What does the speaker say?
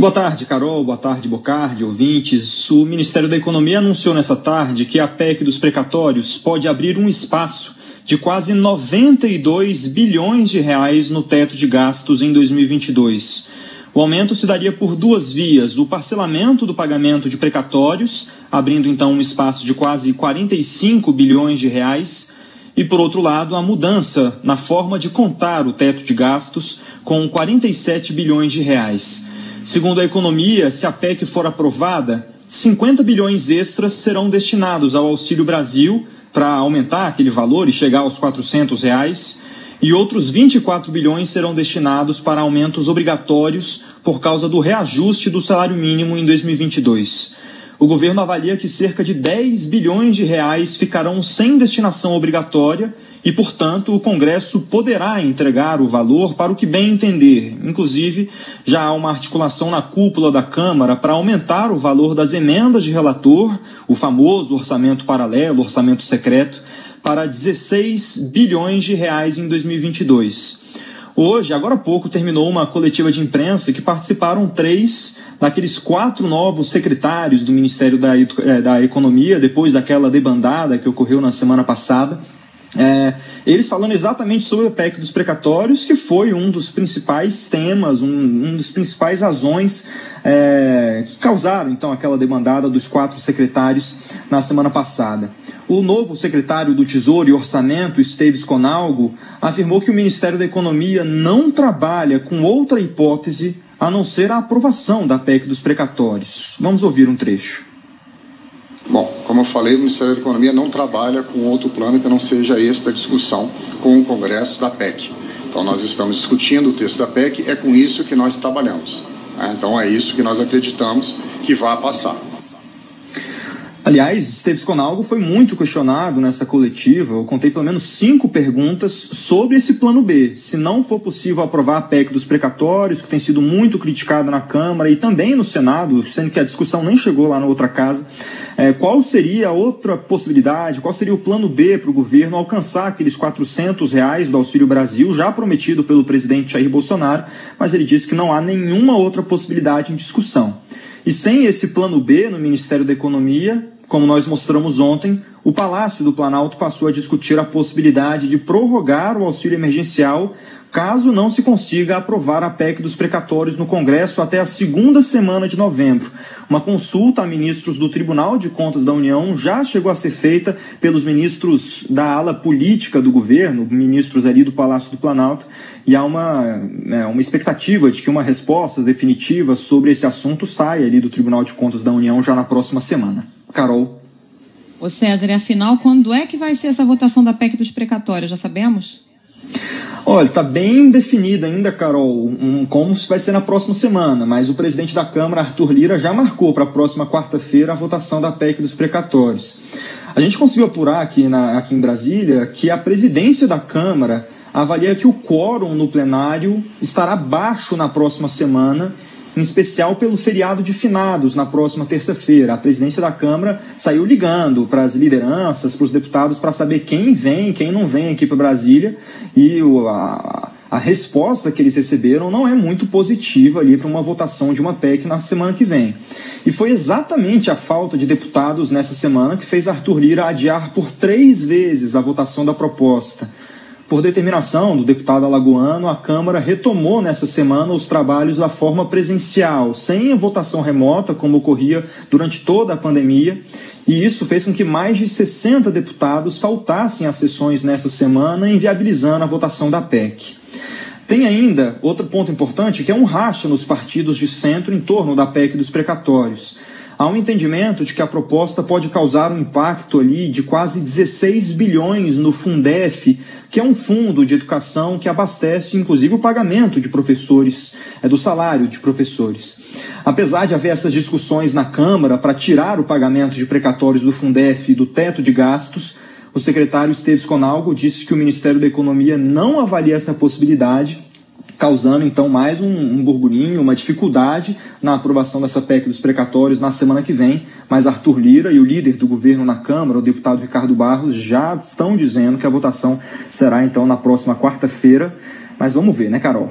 Boa tarde, Carol. Boa tarde, Bocardi, ouvintes. O Ministério da Economia anunciou nessa tarde que a PEC dos precatórios pode abrir um espaço de quase 92 bilhões de reais no teto de gastos em 2022. O aumento se daria por duas vias: o parcelamento do pagamento de precatórios, abrindo então um espaço de quase 45 bilhões de reais, e por outro lado, a mudança na forma de contar o teto de gastos com 47 bilhões de reais. Segundo a economia, se a PEC for aprovada, 50 bilhões extras serão destinados ao Auxílio Brasil para aumentar aquele valor e chegar aos 400 reais, e outros 24 bilhões serão destinados para aumentos obrigatórios por causa do reajuste do salário mínimo em 2022. O governo avalia que cerca de 10 bilhões de reais ficarão sem destinação obrigatória e, portanto, o Congresso poderá entregar o valor para o que bem entender. Inclusive, já há uma articulação na cúpula da Câmara para aumentar o valor das emendas de relator, o famoso orçamento paralelo, orçamento secreto, para 16 bilhões de reais em 2022. Hoje, agora há pouco, terminou uma coletiva de imprensa que participaram três daqueles quatro novos secretários do Ministério da, eh, da Economia, depois daquela debandada que ocorreu na semana passada. É, eles falando exatamente sobre a PEC dos precatórios, que foi um dos principais temas, um, um dos principais razões é, que causaram então aquela demandada dos quatro secretários na semana passada. O novo secretário do Tesouro e Orçamento, Esteves Conalgo, afirmou que o Ministério da Economia não trabalha com outra hipótese a não ser a aprovação da PEC dos precatórios. Vamos ouvir um trecho. Como eu falei, o Ministério da Economia não trabalha com outro plano que não seja esse da discussão com o Congresso da PEC. Então, nós estamos discutindo o texto da PEC, é com isso que nós trabalhamos. Né? Então, é isso que nós acreditamos que vai passar. Aliás, Esteves Conalgo foi muito questionado nessa coletiva. Eu contei pelo menos cinco perguntas sobre esse plano B. Se não for possível aprovar a PEC dos precatórios, que tem sido muito criticada na Câmara e também no Senado, sendo que a discussão nem chegou lá na outra casa, é, qual seria outra possibilidade, qual seria o plano B para o governo alcançar aqueles 400 reais do Auxílio Brasil, já prometido pelo presidente Jair Bolsonaro, mas ele disse que não há nenhuma outra possibilidade em discussão. E sem esse plano B no Ministério da Economia, como nós mostramos ontem, o Palácio do Planalto passou a discutir a possibilidade de prorrogar o auxílio emergencial caso não se consiga aprovar a PEC dos precatórios no Congresso até a segunda semana de novembro. Uma consulta a ministros do Tribunal de Contas da União já chegou a ser feita pelos ministros da ala política do governo, ministros ali do Palácio do Planalto, e há uma, é, uma expectativa de que uma resposta definitiva sobre esse assunto saia ali do Tribunal de Contas da União já na próxima semana. Carol. Ô César, e afinal, quando é que vai ser essa votação da PEC dos precatórios? Já sabemos? Olha, está bem definido ainda, Carol, um, como vai ser na próxima semana, mas o presidente da Câmara, Arthur Lira, já marcou para a próxima quarta-feira a votação da PEC dos precatórios. A gente conseguiu apurar aqui, na, aqui em Brasília que a presidência da Câmara avalia que o quórum no plenário estará baixo na próxima semana em especial pelo feriado de finados na próxima terça-feira. A presidência da Câmara saiu ligando para as lideranças, para os deputados, para saber quem vem, quem não vem aqui para Brasília e o, a, a resposta que eles receberam não é muito positiva ali para uma votação de uma PEC na semana que vem. E foi exatamente a falta de deputados nessa semana que fez Arthur Lira adiar por três vezes a votação da proposta. Por determinação do deputado alagoano, a Câmara retomou nessa semana os trabalhos da forma presencial, sem a votação remota, como ocorria durante toda a pandemia, e isso fez com que mais de 60 deputados faltassem às sessões nessa semana, inviabilizando a votação da PEC. Tem ainda outro ponto importante, que é um racha nos partidos de centro em torno da PEC dos precatórios. Há um entendimento de que a proposta pode causar um impacto ali de quase 16 bilhões no Fundef, que é um fundo de educação que abastece inclusive o pagamento de professores, é do salário de professores. Apesar de haver essas discussões na Câmara para tirar o pagamento de precatórios do Fundef do teto de gastos, o secretário Esteves Conalgo disse que o Ministério da Economia não avalia essa possibilidade causando então mais um, um burburinho, uma dificuldade na aprovação dessa PEC dos precatórios na semana que vem. Mas Arthur Lira e o líder do governo na Câmara, o deputado Ricardo Barros, já estão dizendo que a votação será então na próxima quarta-feira. Mas vamos ver, né, Carol?